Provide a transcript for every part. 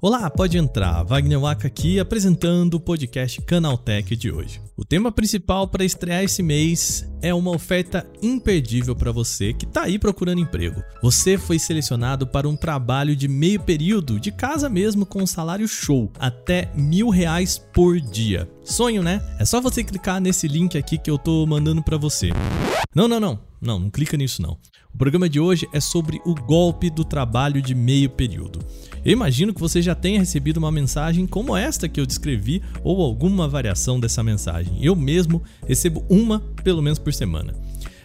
Olá, pode entrar. Wagner Waka aqui apresentando o podcast Canaltech de hoje. O tema principal para estrear esse mês é uma oferta imperdível para você que está aí procurando emprego. Você foi selecionado para um trabalho de meio período, de casa mesmo, com um salário show, até mil reais por dia. Sonho, né? É só você clicar nesse link aqui que eu tô mandando para você. Não, não, não. Não, não clica nisso não. O programa de hoje é sobre o golpe do trabalho de meio período. Eu imagino que você já tenha recebido uma mensagem como esta que eu descrevi ou alguma variação dessa mensagem. Eu mesmo recebo uma pelo menos por semana.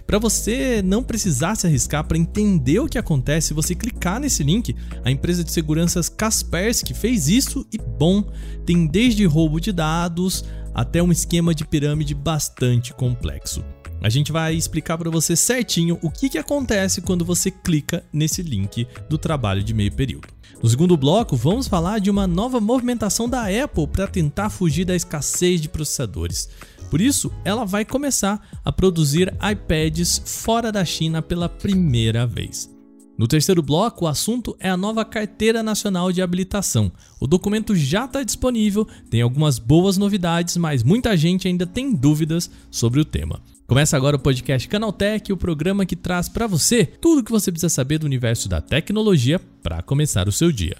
Para você não precisar se arriscar para entender o que acontece, se você clicar nesse link, a empresa de seguranças Kaspersky fez isso e bom, tem desde roubo de dados até um esquema de pirâmide bastante complexo. A gente vai explicar para você certinho o que, que acontece quando você clica nesse link do trabalho de meio período. No segundo bloco, vamos falar de uma nova movimentação da Apple para tentar fugir da escassez de processadores. Por isso, ela vai começar a produzir iPads fora da China pela primeira vez. No terceiro bloco, o assunto é a nova Carteira Nacional de Habilitação. O documento já está disponível, tem algumas boas novidades, mas muita gente ainda tem dúvidas sobre o tema. Começa agora o podcast Canaltech, o programa que traz para você tudo o que você precisa saber do universo da tecnologia para começar o seu dia.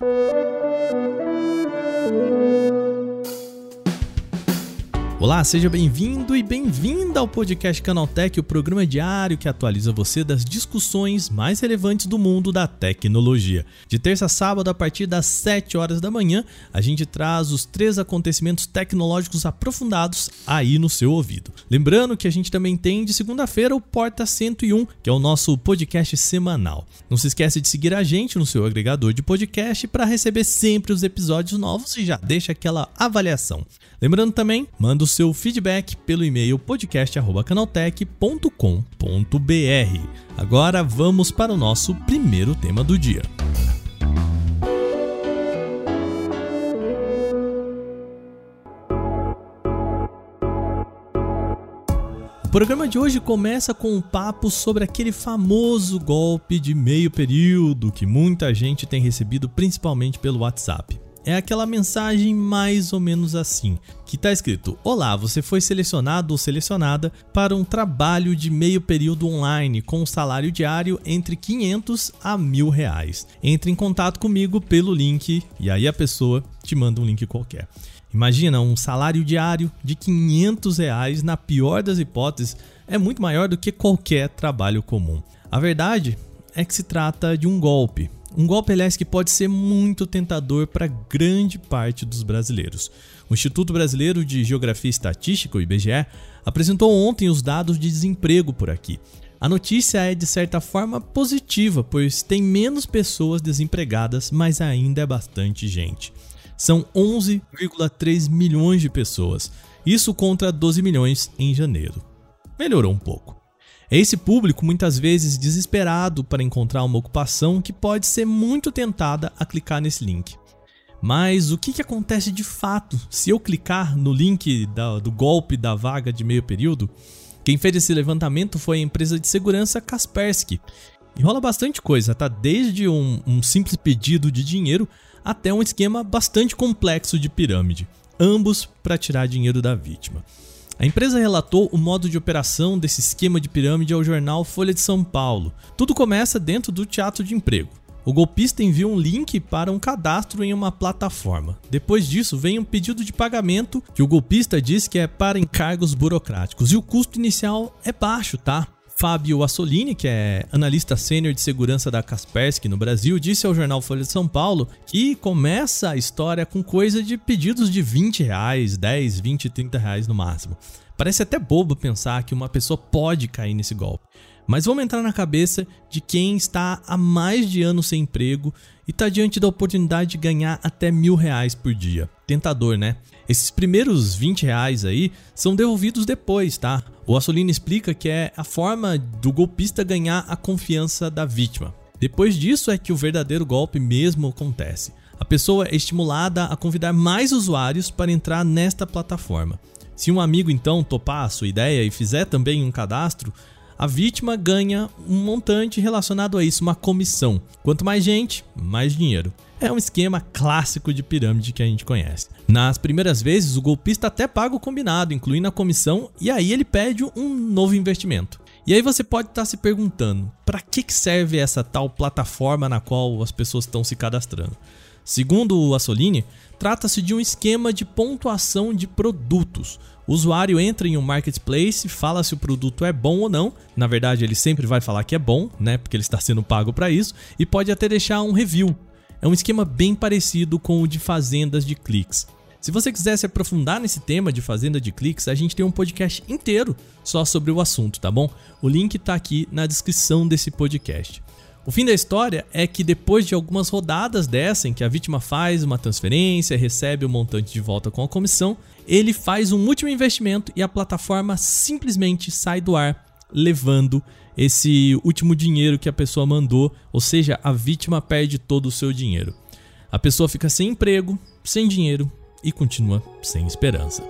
Olá, seja bem-vindo e bem-vinda ao podcast Canaltech, o programa diário que atualiza você das discussões mais relevantes do mundo da tecnologia. De terça a sábado, a partir das 7 horas da manhã, a gente traz os três acontecimentos tecnológicos aprofundados aí no seu ouvido. Lembrando que a gente também tem de segunda-feira o Porta 101, que é o nosso podcast semanal. Não se esquece de seguir a gente no seu agregador de podcast para receber sempre os episódios novos e já deixa aquela avaliação. Lembrando também, manda o seu feedback pelo e-mail podcast@canaltech.com.br. Agora vamos para o nosso primeiro tema do dia. O programa de hoje começa com um papo sobre aquele famoso golpe de meio período que muita gente tem recebido principalmente pelo WhatsApp é aquela mensagem mais ou menos assim, que está escrito: Olá, você foi selecionado ou selecionada para um trabalho de meio período online com um salário diário entre 500 a mil reais. Entre em contato comigo pelo link e aí a pessoa te manda um link qualquer. Imagina um salário diário de 500 reais, na pior das hipóteses, é muito maior do que qualquer trabalho comum. A verdade é que se trata de um golpe, um golpe, aliás, que pode ser muito tentador para grande parte dos brasileiros. O Instituto Brasileiro de Geografia e Estatística, o IBGE, apresentou ontem os dados de desemprego por aqui. A notícia é de certa forma positiva, pois tem menos pessoas desempregadas, mas ainda é bastante gente. São 11,3 milhões de pessoas, isso contra 12 milhões em janeiro. Melhorou um pouco. É esse público, muitas vezes desesperado para encontrar uma ocupação, que pode ser muito tentada a clicar nesse link. Mas o que, que acontece de fato se eu clicar no link da, do golpe da vaga de meio período? Quem fez esse levantamento foi a empresa de segurança Kaspersky. E rola bastante coisa, tá? Desde um, um simples pedido de dinheiro até um esquema bastante complexo de pirâmide, ambos para tirar dinheiro da vítima. A empresa relatou o modo de operação desse esquema de pirâmide ao jornal Folha de São Paulo. Tudo começa dentro do teatro de emprego. O golpista envia um link para um cadastro em uma plataforma. Depois disso, vem um pedido de pagamento que o golpista diz que é para encargos burocráticos e o custo inicial é baixo, tá? Fábio Assolini, que é analista sênior de segurança da Kaspersky no Brasil, disse ao jornal Folha de São Paulo que começa a história com coisa de pedidos de 20 reais, 10, 20, 30 reais no máximo. Parece até bobo pensar que uma pessoa pode cair nesse golpe. Mas vamos entrar na cabeça de quem está há mais de anos sem emprego e está diante da oportunidade de ganhar até mil reais por dia. Tentador, né? Esses primeiros 20 reais aí são devolvidos depois, tá? O Assolino explica que é a forma do golpista ganhar a confiança da vítima. Depois disso é que o verdadeiro golpe mesmo acontece. A pessoa é estimulada a convidar mais usuários para entrar nesta plataforma. Se um amigo então topar a sua ideia e fizer também um cadastro, a vítima ganha um montante relacionado a isso, uma comissão. Quanto mais gente, mais dinheiro. É um esquema clássico de pirâmide que a gente conhece. Nas primeiras vezes, o golpista até paga o combinado, incluindo a comissão, e aí ele pede um novo investimento. E aí você pode estar se perguntando, para que serve essa tal plataforma na qual as pessoas estão se cadastrando? Segundo o Assolini, trata-se de um esquema de pontuação de produtos. O usuário entra em um marketplace, fala se o produto é bom ou não. Na verdade, ele sempre vai falar que é bom, né? Porque ele está sendo pago para isso, e pode até deixar um review. É um esquema bem parecido com o de fazendas de cliques. Se você quiser se aprofundar nesse tema de fazenda de cliques, a gente tem um podcast inteiro só sobre o assunto, tá bom? O link está aqui na descrição desse podcast. O fim da história é que depois de algumas rodadas dessa, em que a vítima faz uma transferência, recebe o montante de volta com a comissão, ele faz um último investimento e a plataforma simplesmente sai do ar, levando esse último dinheiro que a pessoa mandou, ou seja, a vítima perde todo o seu dinheiro. A pessoa fica sem emprego, sem dinheiro e continua sem esperança.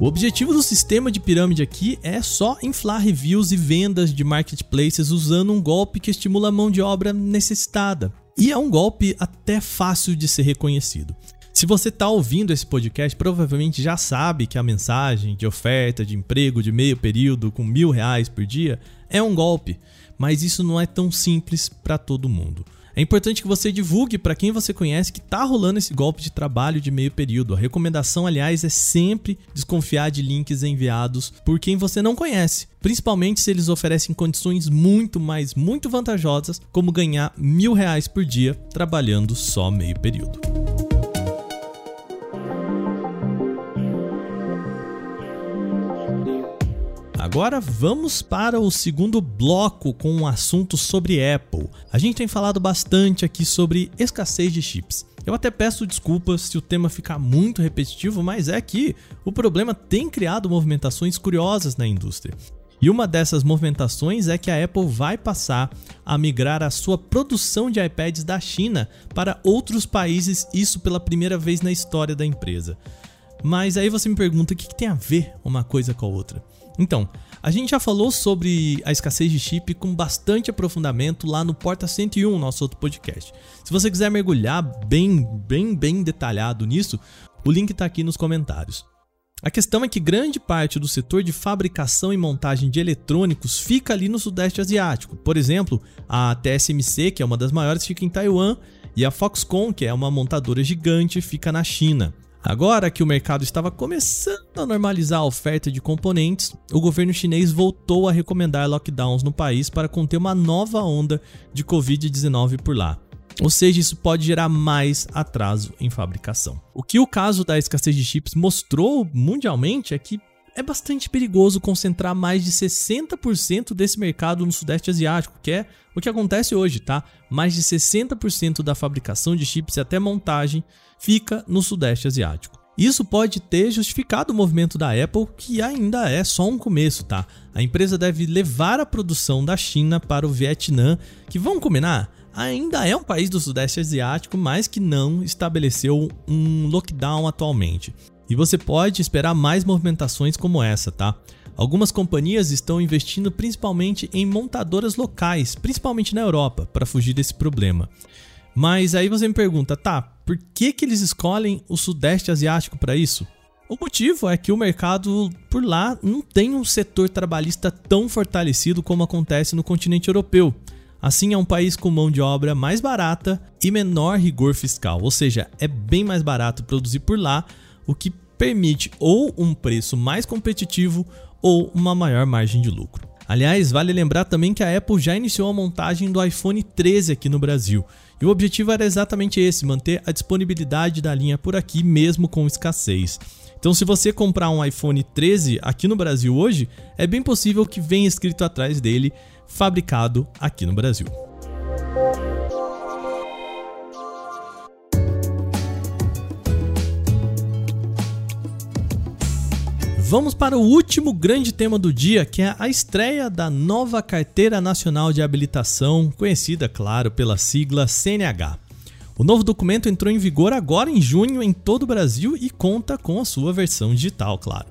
O objetivo do sistema de pirâmide aqui é só inflar reviews e vendas de marketplaces usando um golpe que estimula a mão de obra necessitada. E é um golpe até fácil de ser reconhecido. Se você está ouvindo esse podcast, provavelmente já sabe que a mensagem de oferta de emprego de meio período com mil reais por dia é um golpe, mas isso não é tão simples para todo mundo. É importante que você divulgue para quem você conhece que está rolando esse golpe de trabalho de meio período. A recomendação, aliás, é sempre desconfiar de links enviados por quem você não conhece, principalmente se eles oferecem condições muito, mais muito vantajosas, como ganhar mil reais por dia trabalhando só meio período. Agora vamos para o segundo bloco com um assunto sobre Apple. A gente tem falado bastante aqui sobre escassez de chips. Eu até peço desculpas se o tema ficar muito repetitivo, mas é que o problema tem criado movimentações curiosas na indústria. E uma dessas movimentações é que a Apple vai passar a migrar a sua produção de iPads da China para outros países, isso pela primeira vez na história da empresa. Mas aí você me pergunta o que, tem a ver uma coisa com a outra. Então, a gente já falou sobre a escassez de chip com bastante aprofundamento lá no Porta 101, nosso outro podcast. Se você quiser mergulhar bem, bem, bem detalhado nisso, o link está aqui nos comentários. A questão é que grande parte do setor de fabricação e montagem de eletrônicos fica ali no Sudeste Asiático. Por exemplo, a TSMC, que é uma das maiores, fica em Taiwan, e a Foxconn, que é uma montadora gigante, fica na China. Agora que o mercado estava começando a normalizar a oferta de componentes, o governo chinês voltou a recomendar lockdowns no país para conter uma nova onda de Covid-19 por lá. Ou seja, isso pode gerar mais atraso em fabricação. O que o caso da escassez de chips mostrou mundialmente é que é bastante perigoso concentrar mais de 60% desse mercado no Sudeste Asiático, que é o que acontece hoje, tá? Mais de 60% da fabricação de chips e até montagem fica no Sudeste Asiático. Isso pode ter justificado o movimento da Apple, que ainda é só um começo, tá? A empresa deve levar a produção da China para o Vietnã, que vamos combinar, ainda é um país do Sudeste Asiático, mas que não estabeleceu um lockdown atualmente. E você pode esperar mais movimentações como essa, tá? Algumas companhias estão investindo principalmente em montadoras locais, principalmente na Europa, para fugir desse problema. Mas aí você me pergunta, tá, por que, que eles escolhem o Sudeste Asiático para isso? O motivo é que o mercado por lá não tem um setor trabalhista tão fortalecido como acontece no continente europeu. Assim, é um país com mão de obra mais barata e menor rigor fiscal, ou seja, é bem mais barato produzir por lá o que permite ou um preço mais competitivo ou uma maior margem de lucro. Aliás, vale lembrar também que a Apple já iniciou a montagem do iPhone 13 aqui no Brasil. E o objetivo era exatamente esse: manter a disponibilidade da linha por aqui, mesmo com escassez. Então, se você comprar um iPhone 13 aqui no Brasil hoje, é bem possível que venha escrito atrás dele fabricado aqui no Brasil. Vamos para o último grande tema do dia, que é a estreia da nova Carteira Nacional de Habilitação, conhecida, claro, pela sigla CNH. O novo documento entrou em vigor agora em junho em todo o Brasil e conta com a sua versão digital, claro.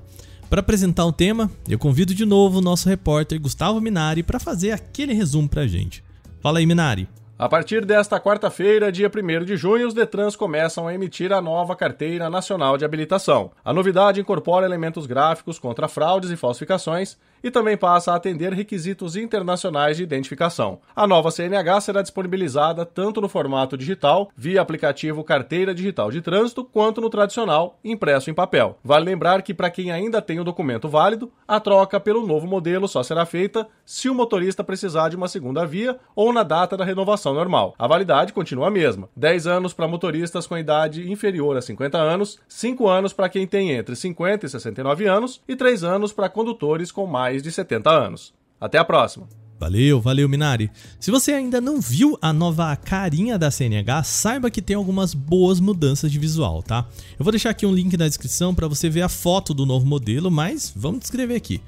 Para apresentar o tema, eu convido de novo o nosso repórter Gustavo Minari para fazer aquele resumo para a gente. Fala aí, Minari. A partir desta quarta-feira, dia 1 de junho, os Detrans começam a emitir a nova Carteira Nacional de Habilitação. A novidade incorpora elementos gráficos contra fraudes e falsificações e também passa a atender requisitos internacionais de identificação. A nova CNH será disponibilizada tanto no formato digital, via aplicativo Carteira Digital de Trânsito, quanto no tradicional, impresso em papel. Vale lembrar que, para quem ainda tem o documento válido, a troca pelo novo modelo só será feita se o motorista precisar de uma segunda via ou na data da renovação normal. A validade continua a mesma: 10 anos para motoristas com idade inferior a 50 anos, 5 anos para quem tem entre 50 e 69 anos e 3 anos para condutores com mais mais de 70 anos. Até a próxima! Valeu, valeu, Minari. Se você ainda não viu a nova carinha da CNH, saiba que tem algumas boas mudanças de visual, tá? Eu vou deixar aqui um link na descrição para você ver a foto do novo modelo, mas vamos descrever aqui.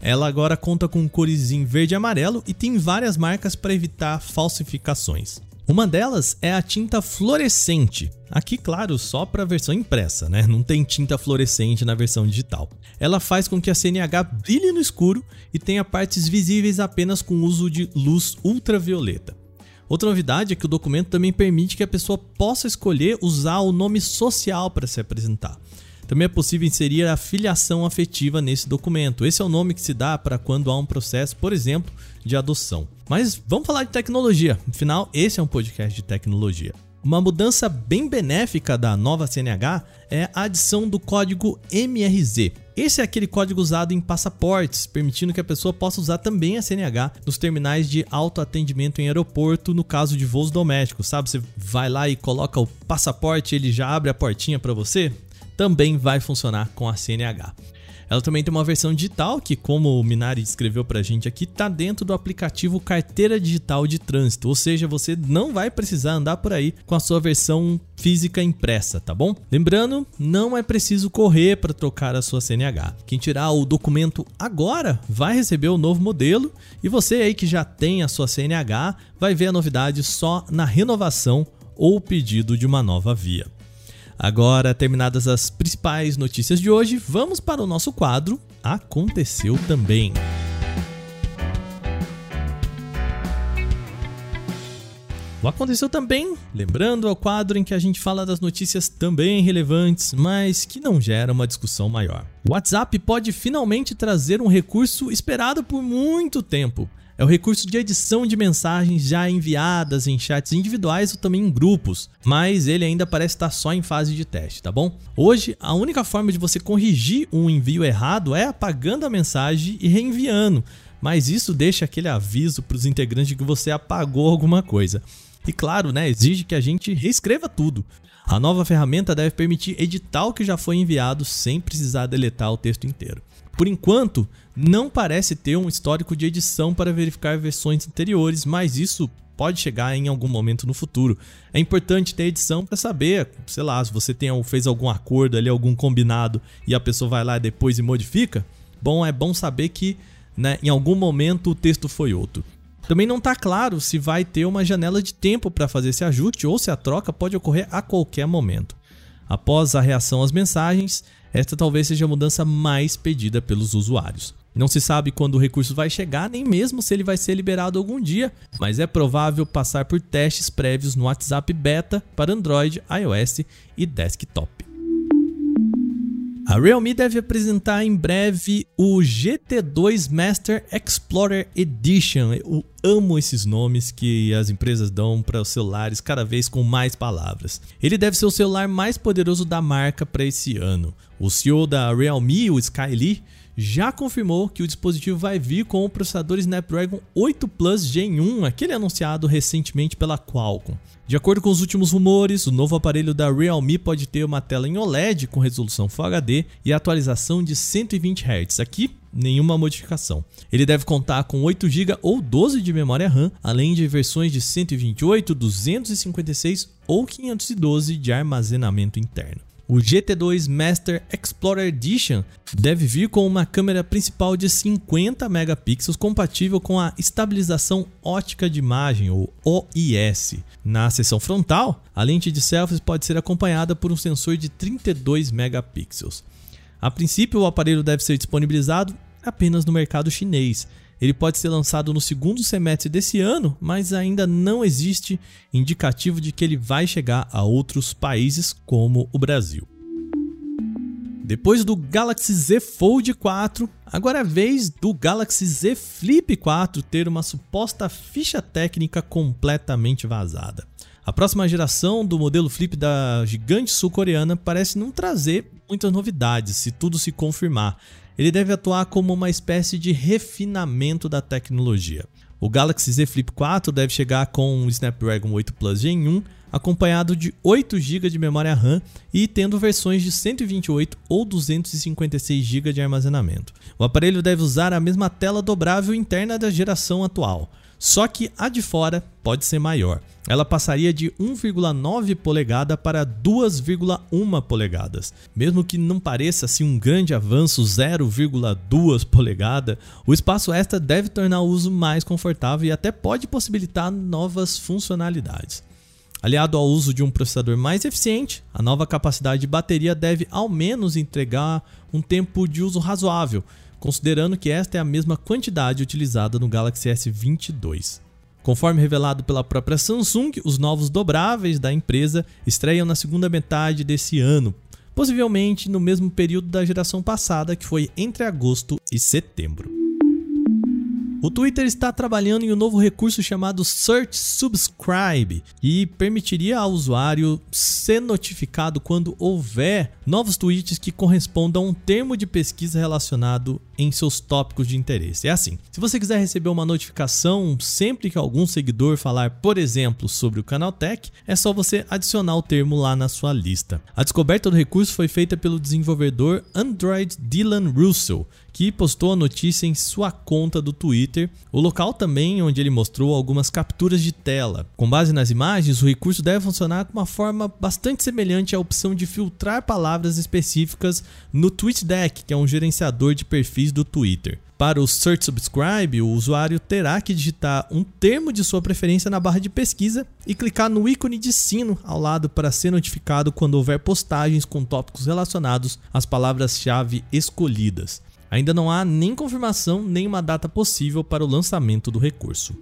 Ela agora conta com cores em verde e amarelo e tem várias marcas para evitar falsificações. Uma delas é a tinta fluorescente. Aqui, claro, só para a versão impressa, né? Não tem tinta fluorescente na versão digital. Ela faz com que a CNH brilhe no escuro e tenha partes visíveis apenas com uso de luz ultravioleta. Outra novidade é que o documento também permite que a pessoa possa escolher usar o nome social para se apresentar. Também é possível inserir a filiação afetiva nesse documento. Esse é o nome que se dá para quando há um processo, por exemplo, de adoção. Mas vamos falar de tecnologia. Afinal, esse é um podcast de tecnologia. Uma mudança bem benéfica da nova CNH é a adição do código MRZ. Esse é aquele código usado em passaportes, permitindo que a pessoa possa usar também a CNH nos terminais de autoatendimento em aeroporto, no caso de voos domésticos, sabe? Você vai lá e coloca o passaporte, ele já abre a portinha para você. Também vai funcionar com a CNH. Ela também tem uma versão digital que, como o Minari descreveu pra gente aqui, tá dentro do aplicativo Carteira Digital de Trânsito, ou seja, você não vai precisar andar por aí com a sua versão física impressa, tá bom? Lembrando, não é preciso correr para trocar a sua CNH. Quem tirar o documento agora vai receber o novo modelo e você aí que já tem a sua CNH vai ver a novidade só na renovação ou pedido de uma nova via. Agora, terminadas as principais notícias de hoje, vamos para o nosso quadro Aconteceu também. O Aconteceu também, lembrando, é o quadro em que a gente fala das notícias também relevantes, mas que não geram uma discussão maior. O WhatsApp pode finalmente trazer um recurso esperado por muito tempo é o recurso de edição de mensagens já enviadas em chats individuais ou também em grupos, mas ele ainda parece estar só em fase de teste, tá bom? Hoje, a única forma de você corrigir um envio errado é apagando a mensagem e reenviando, mas isso deixa aquele aviso para os integrantes de que você apagou alguma coisa. E claro, né, exige que a gente reescreva tudo. A nova ferramenta deve permitir editar o que já foi enviado sem precisar deletar o texto inteiro. Por enquanto, não parece ter um histórico de edição para verificar versões anteriores, mas isso pode chegar em algum momento no futuro. É importante ter edição para saber, sei lá, se você tem, fez algum acordo ali, algum combinado e a pessoa vai lá depois e modifica. Bom, é bom saber que né, em algum momento o texto foi outro. Também não está claro se vai ter uma janela de tempo para fazer esse ajuste ou se a troca pode ocorrer a qualquer momento. Após a reação às mensagens, esta talvez seja a mudança mais pedida pelos usuários. Não se sabe quando o recurso vai chegar, nem mesmo se ele vai ser liberado algum dia, mas é provável passar por testes prévios no WhatsApp Beta para Android, iOS e desktop. A Realme deve apresentar em breve o GT2 Master Explorer Edition. Eu amo esses nomes que as empresas dão para os celulares cada vez com mais palavras. Ele deve ser o celular mais poderoso da marca para esse ano. O CEO da Realme, o Sky Lee, já confirmou que o dispositivo vai vir com o processador Snapdragon 8 Plus Gen 1, aquele anunciado recentemente pela Qualcomm. De acordo com os últimos rumores, o novo aparelho da Realme pode ter uma tela em OLED com resolução Full HD e atualização de 120 Hz. Aqui, nenhuma modificação. Ele deve contar com 8 GB ou 12 de memória RAM, além de versões de 128, 256 ou 512 de armazenamento interno. O GT2 Master Explorer Edition deve vir com uma câmera principal de 50 megapixels compatível com a estabilização ótica de imagem, ou OIS. Na seção frontal, a lente de selfies pode ser acompanhada por um sensor de 32 megapixels. A princípio, o aparelho deve ser disponibilizado apenas no mercado chinês. Ele pode ser lançado no segundo semestre desse ano, mas ainda não existe indicativo de que ele vai chegar a outros países como o Brasil. Depois do Galaxy Z Fold 4, agora é a vez do Galaxy Z Flip 4 ter uma suposta ficha técnica completamente vazada. A próxima geração do modelo Flip da gigante sul-coreana parece não trazer muitas novidades, se tudo se confirmar. Ele deve atuar como uma espécie de refinamento da tecnologia. O Galaxy Z Flip 4 deve chegar com o Snapdragon 8 Plus Gen 1, acompanhado de 8 GB de memória RAM e tendo versões de 128 ou 256 GB de armazenamento. O aparelho deve usar a mesma tela dobrável interna da geração atual, só que a de fora pode ser maior. Ela passaria de 1,9 polegada para 2,1 polegadas. Mesmo que não pareça assim um grande avanço 0,2 polegada, o espaço extra deve tornar o uso mais confortável e até pode possibilitar novas funcionalidades. Aliado ao uso de um processador mais eficiente, a nova capacidade de bateria deve ao menos entregar um tempo de uso razoável, considerando que esta é a mesma quantidade utilizada no Galaxy S22. Conforme revelado pela própria Samsung, os novos dobráveis da empresa estreiam na segunda metade desse ano, possivelmente no mesmo período da geração passada, que foi entre agosto e setembro. O Twitter está trabalhando em um novo recurso chamado Search Subscribe, que permitiria ao usuário ser notificado quando houver novos tweets que correspondam a um termo de pesquisa relacionado em seus tópicos de interesse. É assim: se você quiser receber uma notificação sempre que algum seguidor falar, por exemplo, sobre o canal Tech, é só você adicionar o termo lá na sua lista. A descoberta do recurso foi feita pelo desenvolvedor Android Dylan Russell, que postou a notícia em sua conta do Twitter, o local também onde ele mostrou algumas capturas de tela. Com base nas imagens, o recurso deve funcionar com uma forma bastante semelhante à opção de filtrar palavras específicas no TweetDeck, que é um gerenciador de perfis do Twitter. Para o Search Subscribe, o usuário terá que digitar um termo de sua preferência na barra de pesquisa e clicar no ícone de sino ao lado para ser notificado quando houver postagens com tópicos relacionados às palavras-chave escolhidas. Ainda não há nem confirmação nem uma data possível para o lançamento do recurso.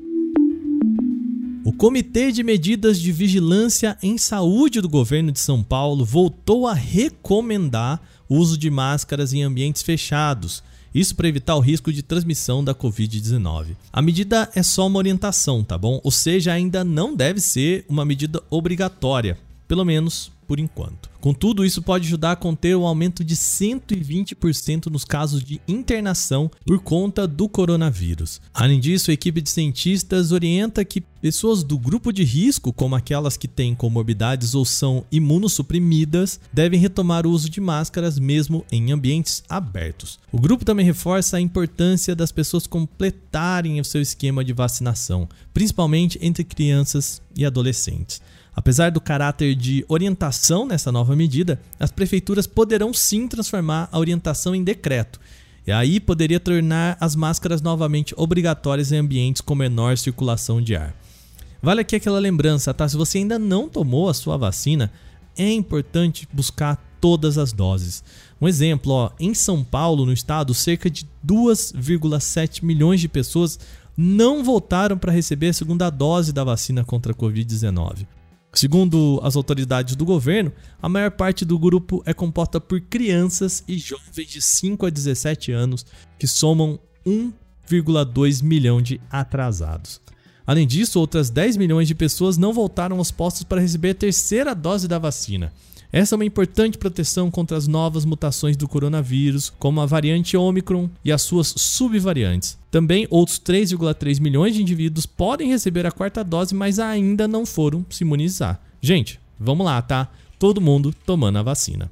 O Comitê de Medidas de Vigilância em Saúde do governo de São Paulo voltou a recomendar o uso de máscaras em ambientes fechados, isso para evitar o risco de transmissão da Covid-19. A medida é só uma orientação, tá bom? Ou seja, ainda não deve ser uma medida obrigatória, pelo menos por enquanto. Contudo, isso pode ajudar a conter o aumento de 120% nos casos de internação por conta do coronavírus. Além disso, a equipe de cientistas orienta que pessoas do grupo de risco, como aquelas que têm comorbidades ou são imunossuprimidas, devem retomar o uso de máscaras mesmo em ambientes abertos. O grupo também reforça a importância das pessoas completarem o seu esquema de vacinação, principalmente entre crianças e adolescentes. Apesar do caráter de orientação nessa nova medida, as prefeituras poderão sim transformar a orientação em decreto. E aí poderia tornar as máscaras novamente obrigatórias em ambientes com menor circulação de ar. Vale aqui aquela lembrança, tá? Se você ainda não tomou a sua vacina, é importante buscar todas as doses. Um exemplo, ó, em São Paulo, no estado, cerca de 2,7 milhões de pessoas não voltaram para receber a segunda dose da vacina contra a Covid-19. Segundo as autoridades do governo, a maior parte do grupo é composta por crianças e jovens de 5 a 17 anos, que somam 1,2 milhão de atrasados. Além disso, outras 10 milhões de pessoas não voltaram aos postos para receber a terceira dose da vacina. Essa é uma importante proteção contra as novas mutações do coronavírus, como a variante Omicron e as suas subvariantes. Também outros 3,3 milhões de indivíduos podem receber a quarta dose, mas ainda não foram se imunizar. Gente, vamos lá, tá? Todo mundo tomando a vacina.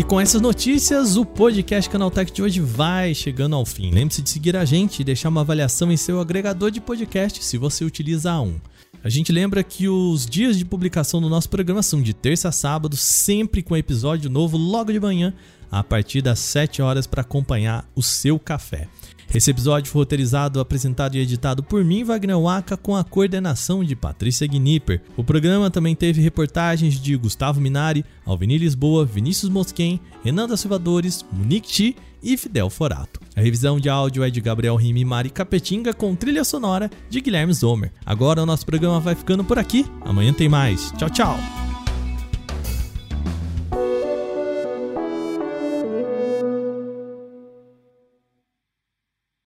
E com essas notícias, o podcast Canaltech de hoje vai chegando ao fim. Lembre-se de seguir a gente e deixar uma avaliação em seu agregador de podcast se você utiliza um. A gente lembra que os dias de publicação do nosso programa são de terça a sábado, sempre com episódio novo logo de manhã, a partir das 7 horas para acompanhar o seu café. Esse episódio foi roteirizado, apresentado e editado por mim, Wagner Waka, com a coordenação de Patrícia Gnipper. O programa também teve reportagens de Gustavo Minari, Alvini Lisboa, Vinícius Mosquen, Renan da Silvadores, Monique Chi e Fidel Forato. A revisão de áudio é de Gabriel Rime e Mari Capetinga com trilha sonora de Guilherme Zomer. Agora o nosso programa vai ficando por aqui. Amanhã tem mais. Tchau, tchau.